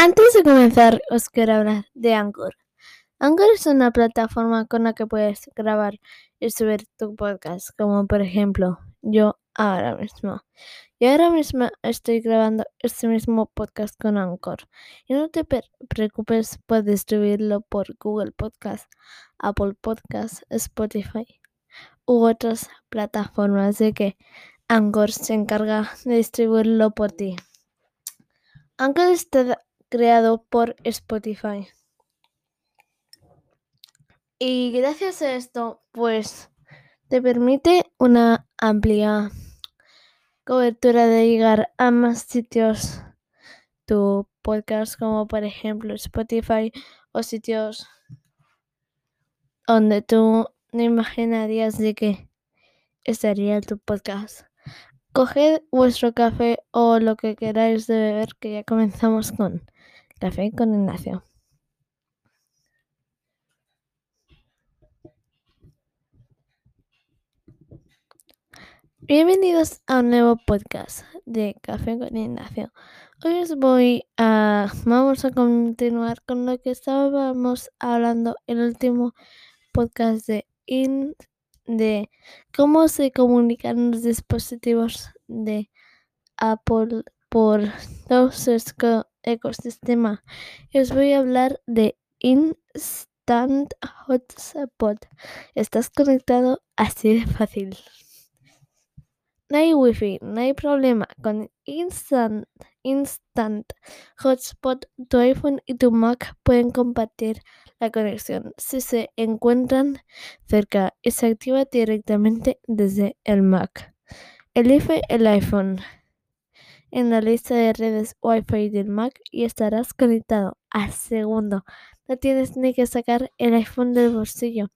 Antes de comenzar, os quiero hablar de Anchor. Anchor es una plataforma con la que puedes grabar y subir tu podcast, como por ejemplo yo ahora mismo. Y ahora mismo estoy grabando este mismo podcast con Anchor. Y no te preocupes, puedes subirlo por Google Podcast, Apple Podcast, Spotify u otras plataformas de que Anchor se encarga de distribuirlo por ti. Anchor está creado por Spotify. Y gracias a esto, pues te permite una amplia cobertura de llegar a más sitios tu podcast, como por ejemplo Spotify o sitios donde tú no imaginarías de que estaría tu podcast. Coged vuestro café o lo que queráis beber, que ya comenzamos con Café con Ignacio. Bienvenidos a un nuevo podcast de Café con Ignacio. Hoy os voy a. Vamos a continuar con lo que estábamos hablando en el último podcast de IN, de cómo se comunican los dispositivos de Apple por todo su ecosistema. Os voy a hablar de Instant Hotspot. Estás conectado así de fácil. No hay wifi, no hay problema. Con Instant, Instant Hotspot, tu iPhone y tu Mac pueden compartir la conexión si se encuentran cerca y se activa directamente desde el Mac. Elige el iPhone en la lista de redes Wi-Fi del Mac y estarás conectado a segundo. No tienes ni que sacar el iPhone del bolsillo.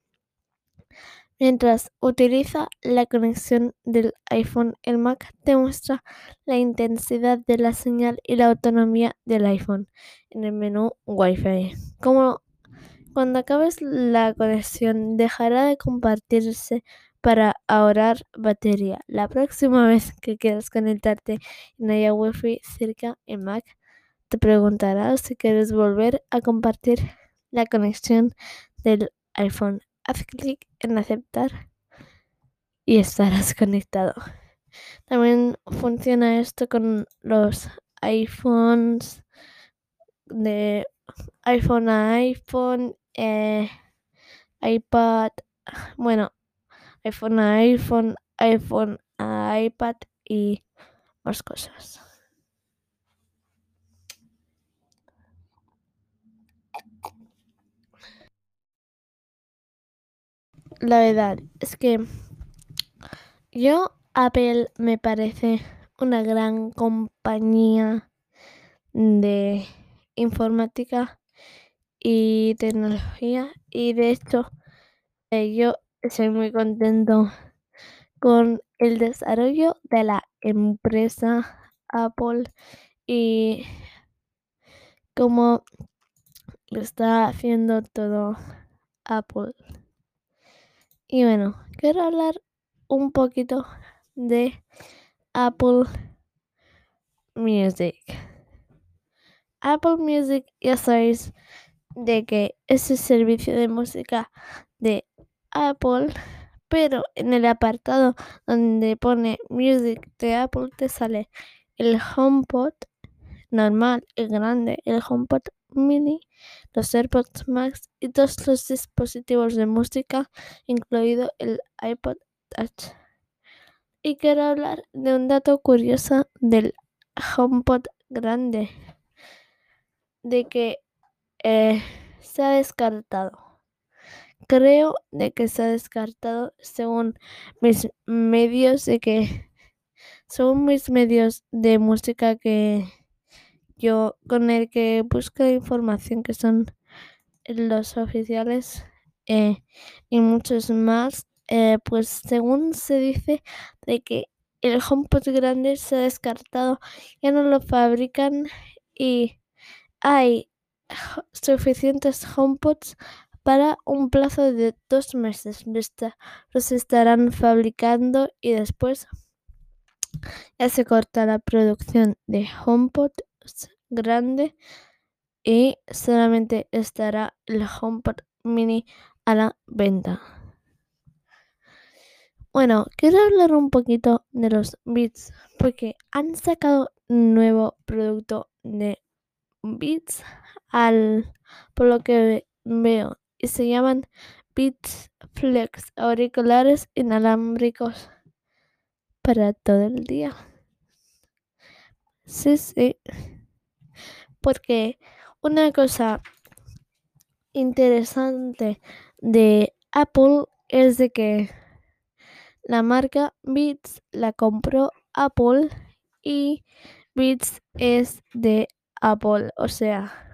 Mientras utiliza la conexión del iPhone, el Mac te muestra la intensidad de la señal y la autonomía del iPhone en el menú Wi-Fi. Como cuando acabes la conexión dejará de compartirse para ahorrar batería. La próxima vez que quieras conectarte no haya Wi-Fi cerca en Mac, te preguntará si quieres volver a compartir la conexión del iPhone haz clic en aceptar y estarás conectado. También funciona esto con los iPhones de iPhone a iPhone, eh, iPad, bueno, iPhone a iPhone, iPhone a iPad y más cosas. la verdad es que yo, Apple, me parece una gran compañía de informática y tecnología y de hecho eh, yo estoy muy contento con el desarrollo de la empresa Apple y cómo lo está haciendo todo Apple. Y bueno, quiero hablar un poquito de Apple Music. Apple Music, ya sabéis de que es el servicio de música de Apple, pero en el apartado donde pone Music de Apple te sale el HomePod normal, el grande, el HomePod mini, los AirPods Max y todos los dispositivos de música, incluido el iPod Touch. Y quiero hablar de un dato curioso del HomePod grande, de que eh, se ha descartado. Creo de que ha descartado según mis medios de que según mis medios de música que yo con el que busco información que son los oficiales eh, y muchos más, eh, pues según se dice de que el HomePod grande se ha descartado, ya no lo fabrican y hay suficientes HomePods para un plazo de dos meses. Los estarán fabricando y después ya se corta la producción de HomePod grande y solamente estará el HomePod Mini a la venta. Bueno, quiero hablar un poquito de los Beats porque han sacado un nuevo producto de Beats al por lo que veo y se llaman Beats Flex auriculares inalámbricos para todo el día. Sí, sí. Porque una cosa interesante de Apple es de que la marca Beats la compró Apple y Beats es de Apple, o sea,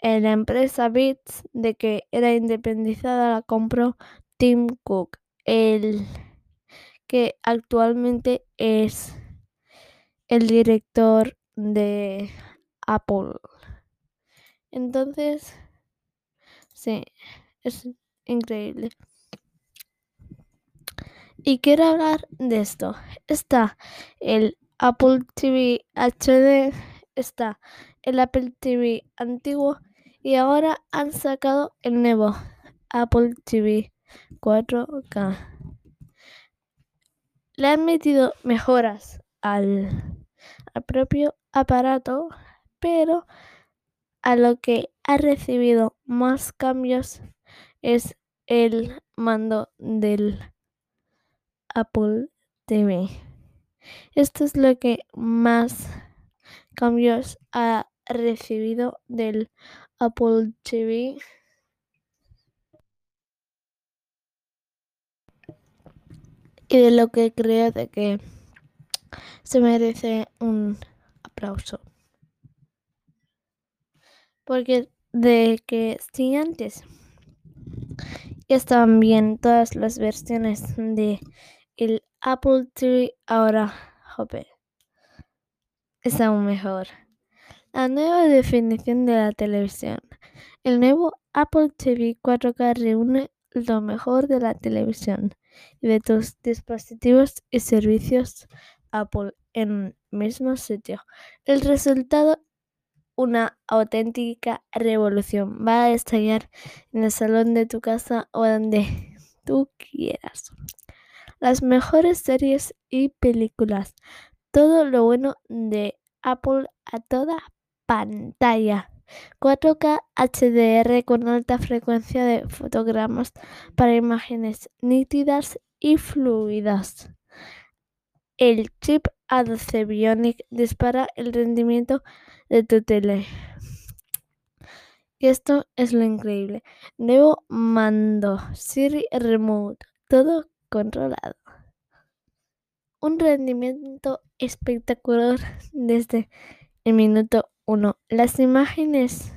en la empresa Beats de que era independizada la compró Tim Cook, el que actualmente es el director de Apple. Entonces, sí, es increíble. Y quiero hablar de esto. Está el Apple TV HD, está el Apple TV antiguo y ahora han sacado el nuevo Apple TV 4K. Le han metido mejoras al, al propio aparato, pero a lo que ha recibido más cambios es el mando del Apple TV. Esto es lo que más cambios ha recibido del Apple TV. Y de lo que creo de que se merece un aplauso. Porque de que si antes estaban bien todas las versiones de el Apple TV ahora Jope es aún mejor. La nueva definición de la televisión. El nuevo Apple TV 4K reúne lo mejor de la televisión y de tus dispositivos y servicios Apple en el mismo sitio. El resultado, una auténtica revolución. Va a estallar en el salón de tu casa o donde tú quieras. Las mejores series y películas. Todo lo bueno de Apple a toda pantalla. 4K HDR con alta frecuencia de fotogramas para imágenes nítidas y fluidas. El chip A12 Bionic dispara el rendimiento de tu tele. Y esto es lo increíble. Nuevo mando, Siri Remote, todo controlado. Un rendimiento espectacular desde el minuto 1. Las imágenes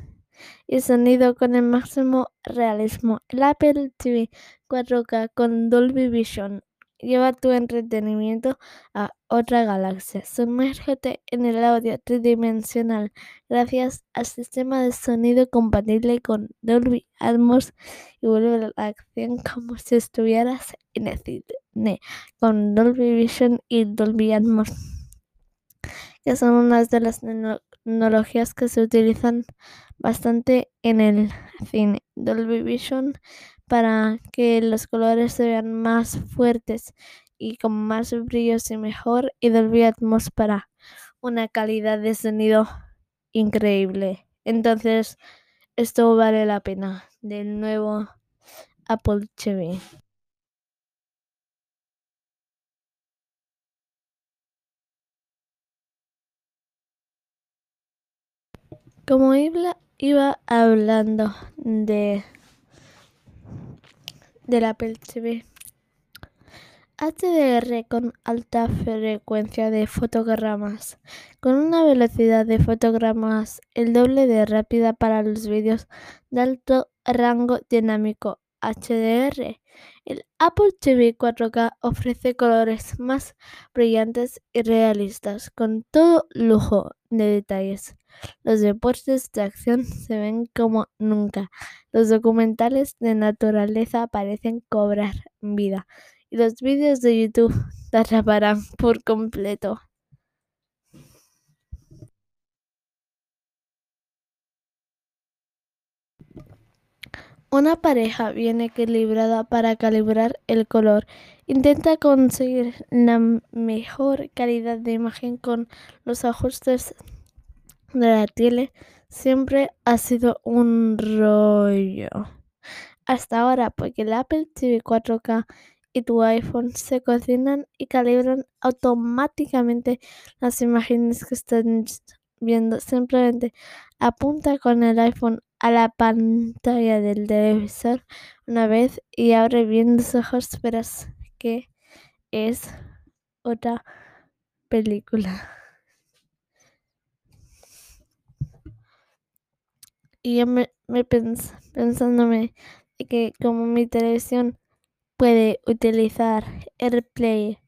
y sonido con el máximo realismo. El Apple TV 4K con Dolby Vision lleva tu entretenimiento a otra galaxia. Sumérgete en el audio tridimensional gracias al sistema de sonido compatible con Dolby Atmos y vuelve a la acción como si estuvieras en el cine con Dolby Vision y Dolby Atmos que son unas de las tecnologías que se utilizan bastante en el cine. Dolby Vision para que los colores se vean más fuertes y con más brillos y mejor y Dolby Atmos para una calidad de sonido increíble. Entonces, esto vale la pena del nuevo Apple TV. Como iba, iba hablando de Apple TV HDR con alta frecuencia de fotogramas, con una velocidad de fotogramas el doble de rápida para los vídeos de alto rango dinámico HDR. El Apple TV 4K ofrece colores más brillantes y realistas, con todo lujo de detalles. Los deportes de acción se ven como nunca. Los documentales de naturaleza parecen cobrar vida. Y los vídeos de YouTube te atraparán por completo. Una pareja bien equilibrada para calibrar el color intenta conseguir la mejor calidad de imagen con los ajustes de la tele. Siempre ha sido un rollo. Hasta ahora, porque el Apple TV 4K y tu iPhone se cocinan y calibran automáticamente las imágenes que están viendo. Simplemente apunta con el iPhone a la pantalla del televisor una vez y abre bien los ojos, verás que es otra película. Y yo me, me pensándome que como mi televisión puede utilizar AirPlay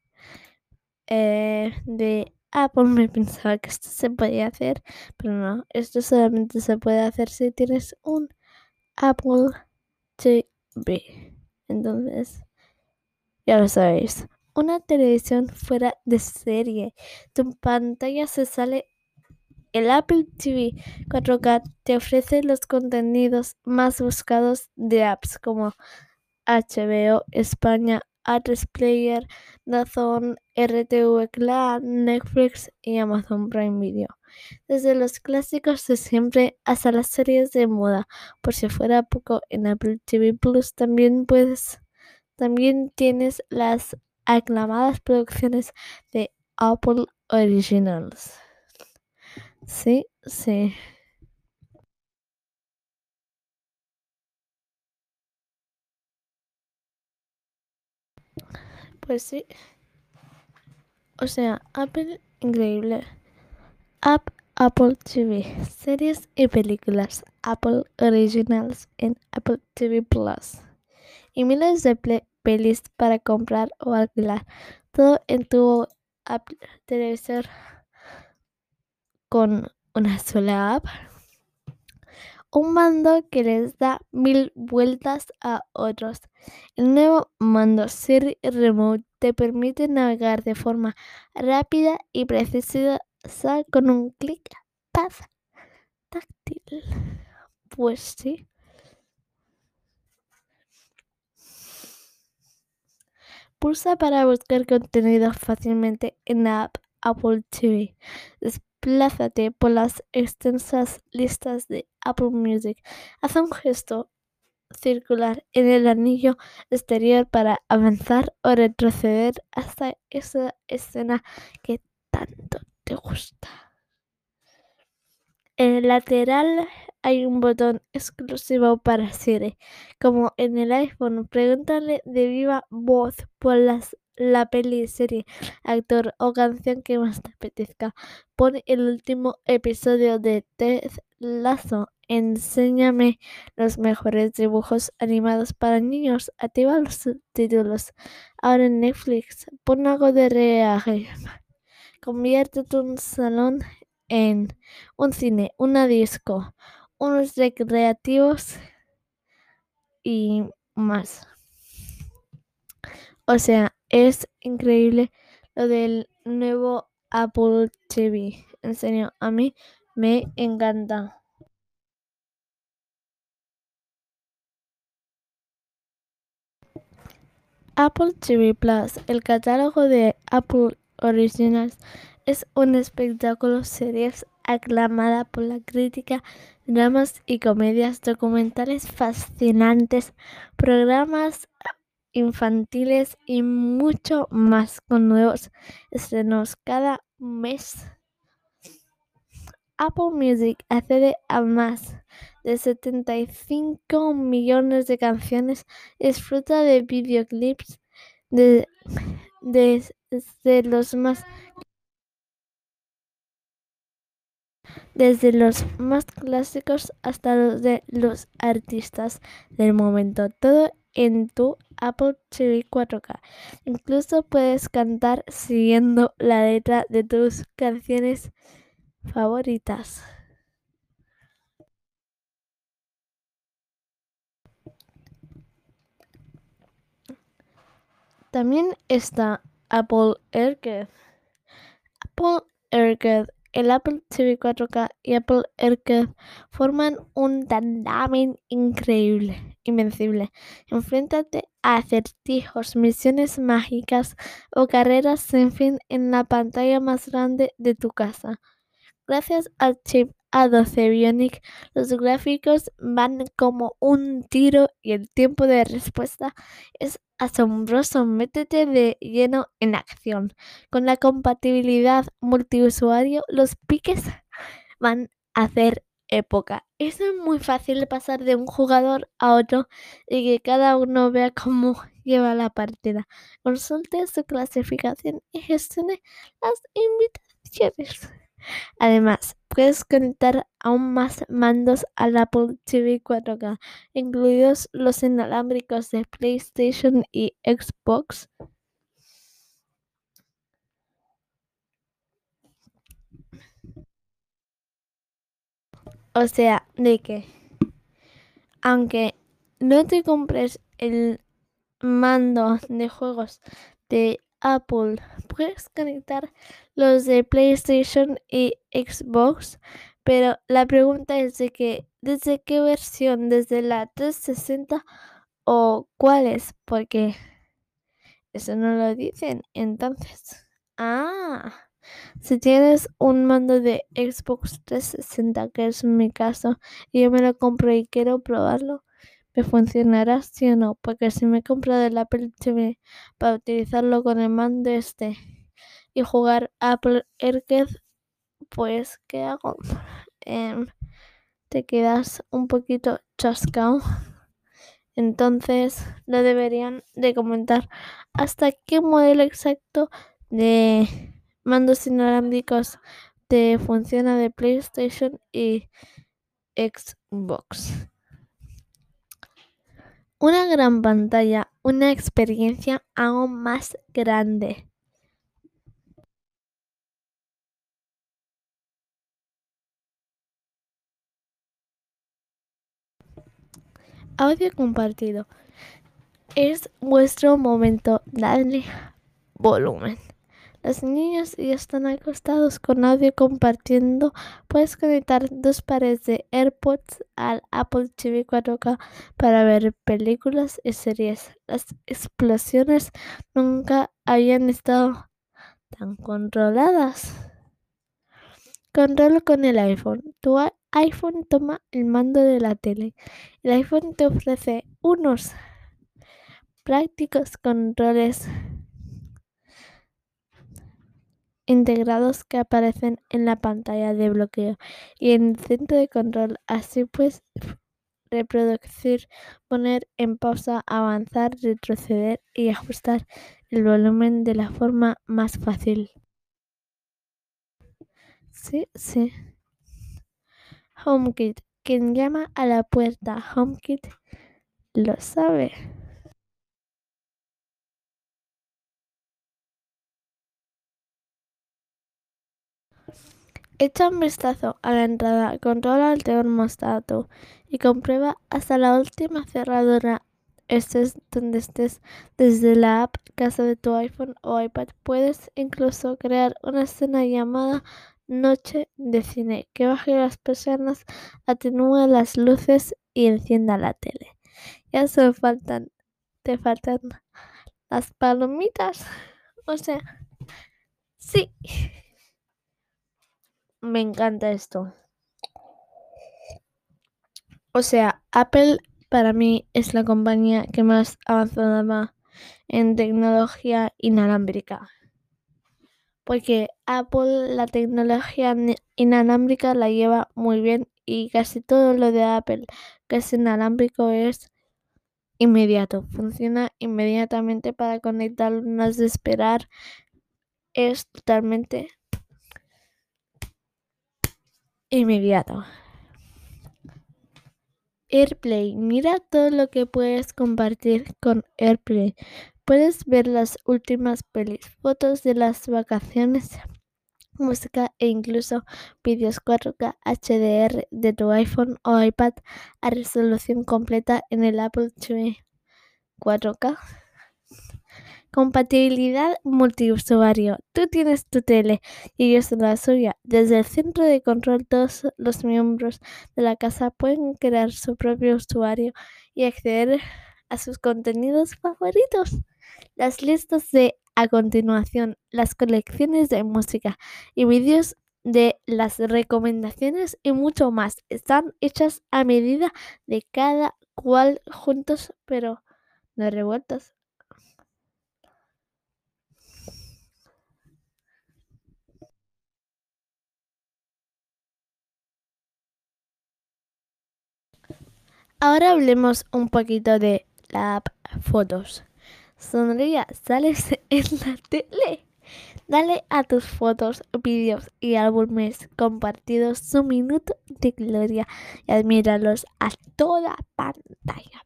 eh, de Apple, me pensaba que esto se podía hacer, pero no, esto solamente se puede hacer si tienes un Apple TV. Entonces, ya lo sabéis. Una televisión fuera de serie. Tu pantalla se sale. El Apple TV 4K te ofrece los contenidos más buscados de apps como HBO España, A3 Player, Dazón, RTV Clan, Netflix y Amazon Prime Video. Desde los clásicos de siempre hasta las series de moda. Por si fuera poco, en Apple TV Plus también puedes, también tienes las aclamadas producciones de Apple Originals. Sí, sí. Pues sí. O sea, Apple increíble. App Apple TV, series y películas Apple Originals en Apple TV Plus. Y miles de playlists para comprar o alquilar. Todo en tu Apple televisor con una sola app. Un mando que les da mil vueltas a otros. El nuevo mando Siri Remote te permite navegar de forma rápida y precisa con un clic paz táctil. Pues sí. Pulsa para buscar contenido fácilmente en la app Apple TV. Desplázate por las extensas listas de Apple Music. Haz un gesto circular en el anillo exterior para avanzar o retroceder hasta esa escena que tanto te gusta. En el lateral hay un botón exclusivo para Siri. Como en el iPhone, pregúntale de viva voz por las, la peli, serie, actor o canción que más te apetezca. Pon el último episodio de Ted Lazo. Enséñame los mejores dibujos animados para niños. Activa los subtítulos. Ahora en Netflix, pon algo de reaje. Convierte tu salón en un cine, una disco, unos recreativos y más. O sea, es increíble lo del nuevo Apple TV. En serio, a mí me encanta. Apple TV Plus, el catálogo de Apple Originals es un espectáculo series aclamada por la crítica, dramas y comedias, documentales fascinantes, programas infantiles y mucho más con nuevos estrenos cada mes. Apple Music accede a más de 75 millones de canciones, disfruta de videoclips de, desde los más desde los más clásicos hasta los de los artistas del momento, todo en tu Apple TV 4K. Incluso puedes cantar siguiendo la letra de tus canciones favoritas. También está Apple Arcade. Apple Arcade el Apple TV 4K y Apple Arcade forman un tandem increíble, invencible. Enfréntate a acertijos, misiones mágicas o carreras sin fin en la pantalla más grande de tu casa. Gracias al chip A12 Bionic, los gráficos van como un tiro y el tiempo de respuesta es asombroso. Métete de lleno en acción. Con la compatibilidad multiusuario, los piques van a hacer época. Es muy fácil pasar de un jugador a otro y que cada uno vea cómo lleva la partida. Consulte su clasificación y gestione las invitaciones. Además, puedes conectar aún más mandos al Apple TV 4K, incluidos los inalámbricos de PlayStation y Xbox. O sea, de que aunque no te compres el mando de juegos de Apple, puedes conectar los de PlayStation y Xbox, pero la pregunta es de que desde qué versión, desde la 360 o cuáles, porque eso no lo dicen. Entonces, ah, si tienes un mando de Xbox 360, que es mi caso, y yo me lo compro y quiero probarlo, me funcionará sí o no, porque si me compro del Apple TV para utilizarlo con el mando este y jugar Apple Arcade, pues ¿qué hago? Em, te quedas un poquito chascado. Entonces lo deberían de comentar hasta qué modelo exacto de mandos inalámbricos te funciona de PlayStation y Xbox. Una gran pantalla, una experiencia aún más grande. Audio compartido. Es vuestro momento. Dadle volumen. Los niños ya están acostados con audio compartiendo. Puedes conectar dos pares de AirPods al Apple TV 4K para ver películas y series. Las explosiones nunca habían estado tan controladas. Control con el iPhone. Tu iPhone toma el mando de la tele. El iPhone te ofrece unos prácticos controles integrados que aparecen en la pantalla de bloqueo y en el centro de control. Así puedes reproducir, poner en pausa, avanzar, retroceder y ajustar el volumen de la forma más fácil. Sí, sí. HomeKit. Quien llama a la puerta HomeKit lo sabe. Echa un vistazo a la entrada, controla el termostato y comprueba hasta la última cerradura. Estés donde estés, desde la app casa de tu iPhone o iPad, puedes incluso crear una escena llamada Noche de cine, que baje las persianas, atenúe las luces y encienda la tele. Ya solo faltan, te faltan las palomitas. O sea, sí. Me encanta esto. O sea, Apple para mí es la compañía que más avanzada va en tecnología inalámbrica. Porque Apple la tecnología inalámbrica la lleva muy bien y casi todo lo de Apple que es inalámbrico es inmediato. Funciona inmediatamente para conectar, no es de esperar. Es totalmente inmediato. AirPlay. Mira todo lo que puedes compartir con AirPlay. Puedes ver las últimas pelis, fotos de las vacaciones, música e incluso vídeos 4K HDR de tu iPhone o iPad a resolución completa en el Apple TV 4K. Compatibilidad multiusuario. Tú tienes tu tele y ellos la suya. Desde el centro de control todos los miembros de la casa pueden crear su propio usuario y acceder a sus contenidos favoritos. Las listas de a continuación, las colecciones de música y vídeos de las recomendaciones y mucho más están hechas a medida de cada cual juntos pero no revueltos. Ahora hablemos un poquito de la app Fotos. Sonría, sales en la tele. Dale a tus fotos, vídeos y álbumes compartidos su minuto de gloria y admíralos a toda pantalla.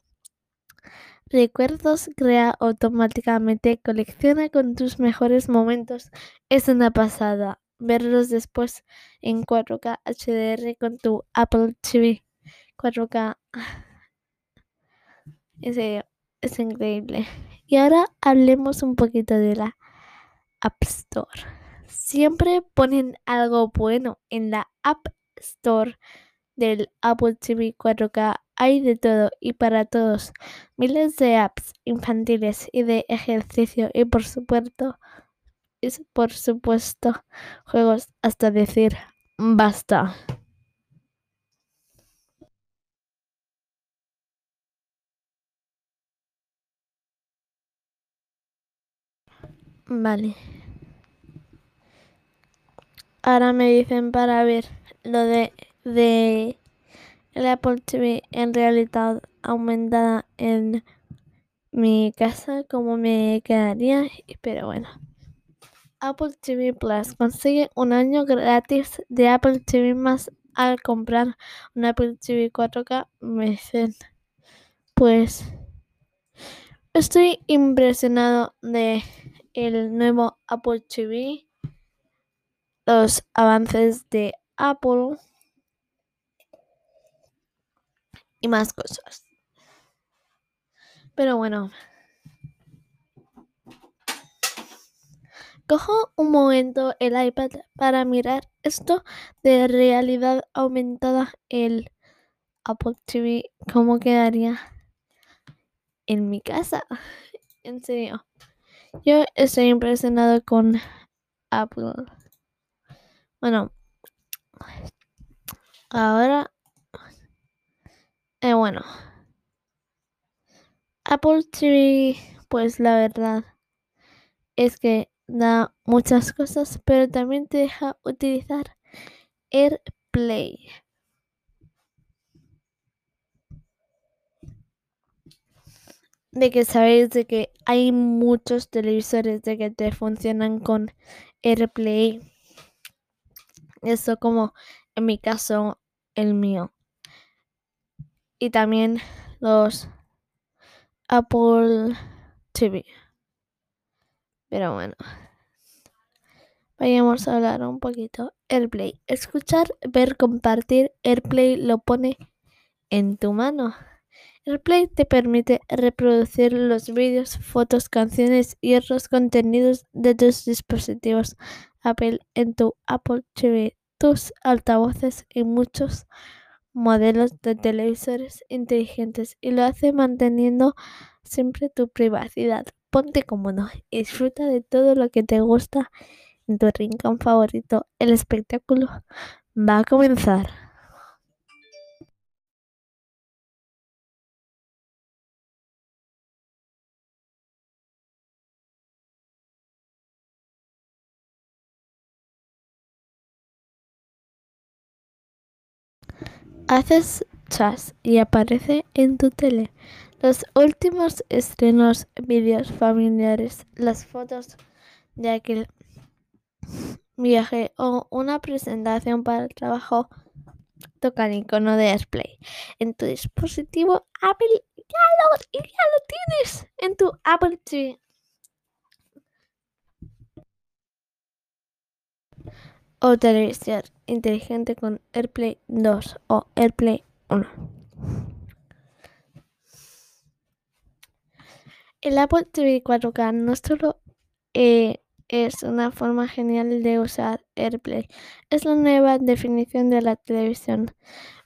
Recuerdos crea automáticamente, colecciona con tus mejores momentos. Es una pasada verlos después en 4K HDR con tu Apple TV 4K. Es, increíble. Y ahora hablemos un poquito de la App Store. Siempre ponen algo bueno en la App Store del Apple TV 4K. Hay de todo y para todos. Miles de apps infantiles y de ejercicio y por supuesto, es por supuesto, juegos hasta decir basta. Vale. Ahora me dicen para ver lo de, de el Apple TV en realidad aumentada en mi casa, cómo me quedaría. Pero bueno. Apple TV Plus consigue un año gratis de Apple TV más al comprar un Apple TV 4K. Me dicen, pues estoy impresionado de el nuevo Apple TV, los avances de Apple y más cosas. Pero bueno, cojo un momento el iPad para mirar esto de realidad aumentada, el Apple TV, cómo quedaría en mi casa. En serio. Yo estoy impresionado con Apple. Bueno, ahora, eh, bueno, Apple TV, pues la verdad es que da muchas cosas, pero también te deja utilizar AirPlay. De que sabéis de que hay muchos televisores de que te funcionan con AirPlay. Eso como en mi caso el mío. Y también los Apple TV. Pero bueno. Vayamos a hablar un poquito. AirPlay. Escuchar, ver, compartir. AirPlay lo pone en tu mano. AirPlay te permite reproducir los vídeos, fotos, canciones y otros contenidos de tus dispositivos Apple en tu Apple TV, tus altavoces y muchos modelos de televisores inteligentes y lo hace manteniendo siempre tu privacidad. Ponte cómodo y disfruta de todo lo que te gusta en tu rincón favorito. El espectáculo va a comenzar. Haces chas y aparece en tu tele los últimos estrenos, vídeos familiares, las fotos de aquel viaje o una presentación para el trabajo. Toca el icono de display en tu dispositivo Apple. Ya ya lo tienes en tu Apple TV. O televisión inteligente con AirPlay 2 o AirPlay 1. El Apple TV 4K no solo eh, es una forma genial de usar AirPlay, es la nueva definición de la televisión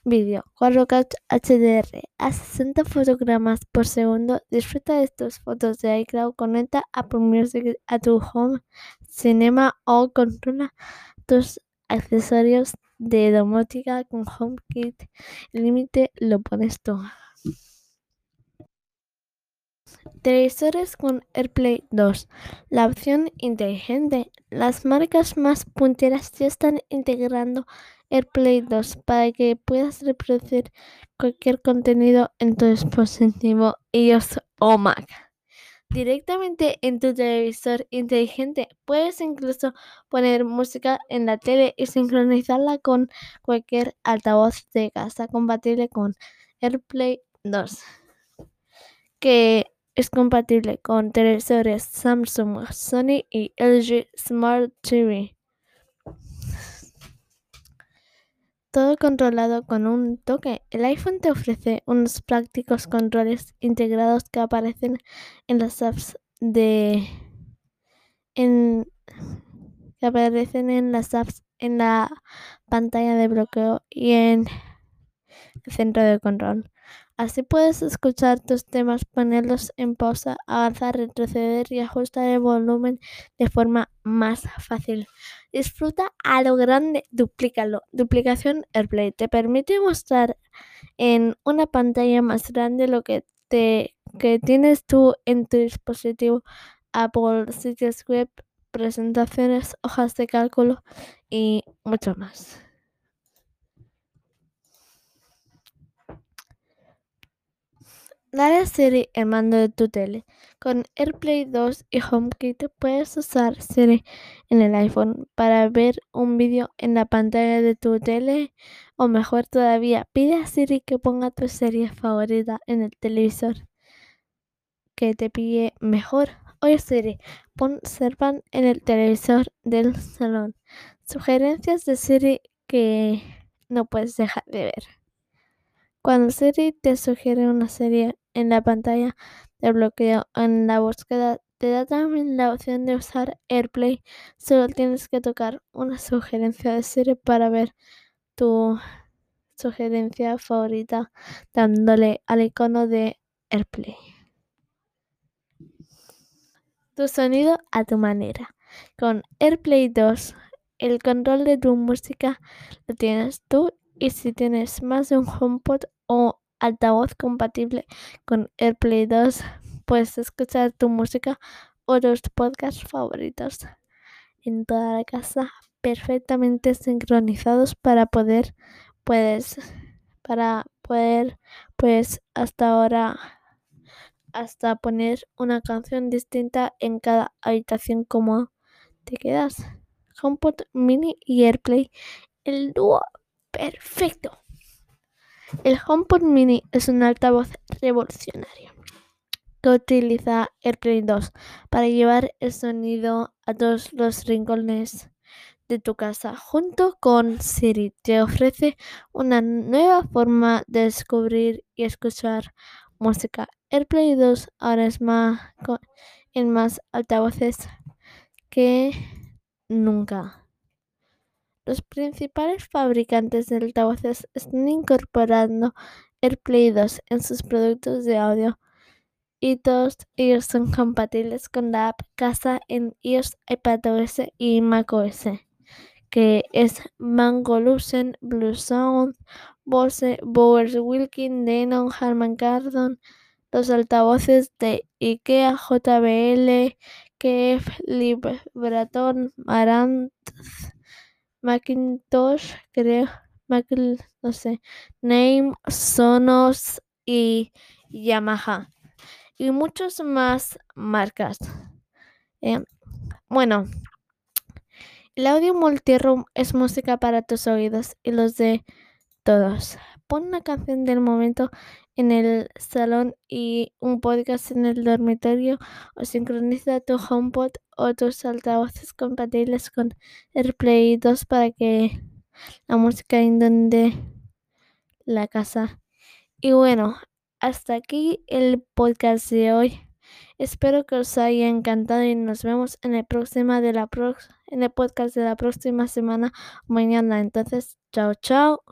vídeo 4K HDR a 60 fotogramas por segundo. Disfruta de tus fotos de iCloud, conecta Apple Music a tu home cinema o controla accesorios de domótica con HomeKit. El límite lo pones tú. Televisores con AirPlay 2. La opción inteligente. Las marcas más punteras ya están integrando AirPlay 2 para que puedas reproducir cualquier contenido en tu dispositivo iOS o Mac. Directamente en tu televisor inteligente puedes incluso poner música en la tele y sincronizarla con cualquier altavoz de casa compatible con AirPlay 2, que es compatible con televisores Samsung, Sony y LG Smart TV. Todo controlado con un toque. El iPhone te ofrece unos prácticos controles integrados que aparecen en las apps de que aparecen en las apps en la pantalla de bloqueo y en el centro de control. Así puedes escuchar tus temas, ponerlos en pausa, avanzar, retroceder y ajustar el volumen de forma más fácil. Disfruta a lo grande, duplícalo. Duplicación AirPlay te permite mostrar en una pantalla más grande lo que, te, que tienes tú en tu dispositivo Apple, sitios web, presentaciones, hojas de cálculo y mucho más. Dale a Siri el mando de tu tele. Con AirPlay 2 y HomeKit puedes usar Siri en el iPhone para ver un vídeo en la pantalla de tu tele o mejor todavía, pide a Siri que ponga tu serie favorita en el televisor que te pille mejor. Oye Siri, pon Servan en el televisor del salón. Sugerencias de Siri que no puedes dejar de ver. Cuando Siri te sugiere una serie en la pantalla de bloqueo en la búsqueda te da también la opción de usar AirPlay. Solo tienes que tocar una sugerencia de Siri para ver tu sugerencia favorita dándole al icono de AirPlay. Tu sonido a tu manera. Con AirPlay 2, el control de tu música lo tienes tú y si tienes más de un HomePod o altavoz compatible con AirPlay 2, puedes escuchar tu música o tus podcasts favoritos en toda la casa perfectamente sincronizados para poder puedes para poder pues hasta ahora hasta poner una canción distinta en cada habitación como te quedas. HomePod Mini y AirPlay el dúo perfecto el HomePod Mini es un altavoz revolucionario que utiliza AirPlay 2 para llevar el sonido a todos los rincones de tu casa. Junto con Siri te ofrece una nueva forma de descubrir y escuchar música. AirPlay 2 ahora es más en más altavoces que nunca. Los principales fabricantes de altavoces están incorporando AirPlay 2 en sus productos de audio. Y todos ellos son compatibles con la app Casa en iOS, iPadOS y macOS, que es Mango Blue Sound, Bose, Bowers Wilkin, Denon, Harman Kardon, los altavoces de IKEA, JBL, KF, Libraton, Marantz, Macintosh, creo, no sé, Name, Sonos y Yamaha. Y muchas más marcas. Eh, bueno, el audio multiroom es música para tus oídos y los de todos. Pon una canción del momento en el salón y un podcast en el dormitorio o sincroniza tu HomePod o tus altavoces compatibles con AirPlay 2 para que la música inunde la casa. Y bueno, hasta aquí el podcast de hoy. Espero que os haya encantado y nos vemos en el la en el podcast de la próxima semana mañana. Entonces, chao, chao.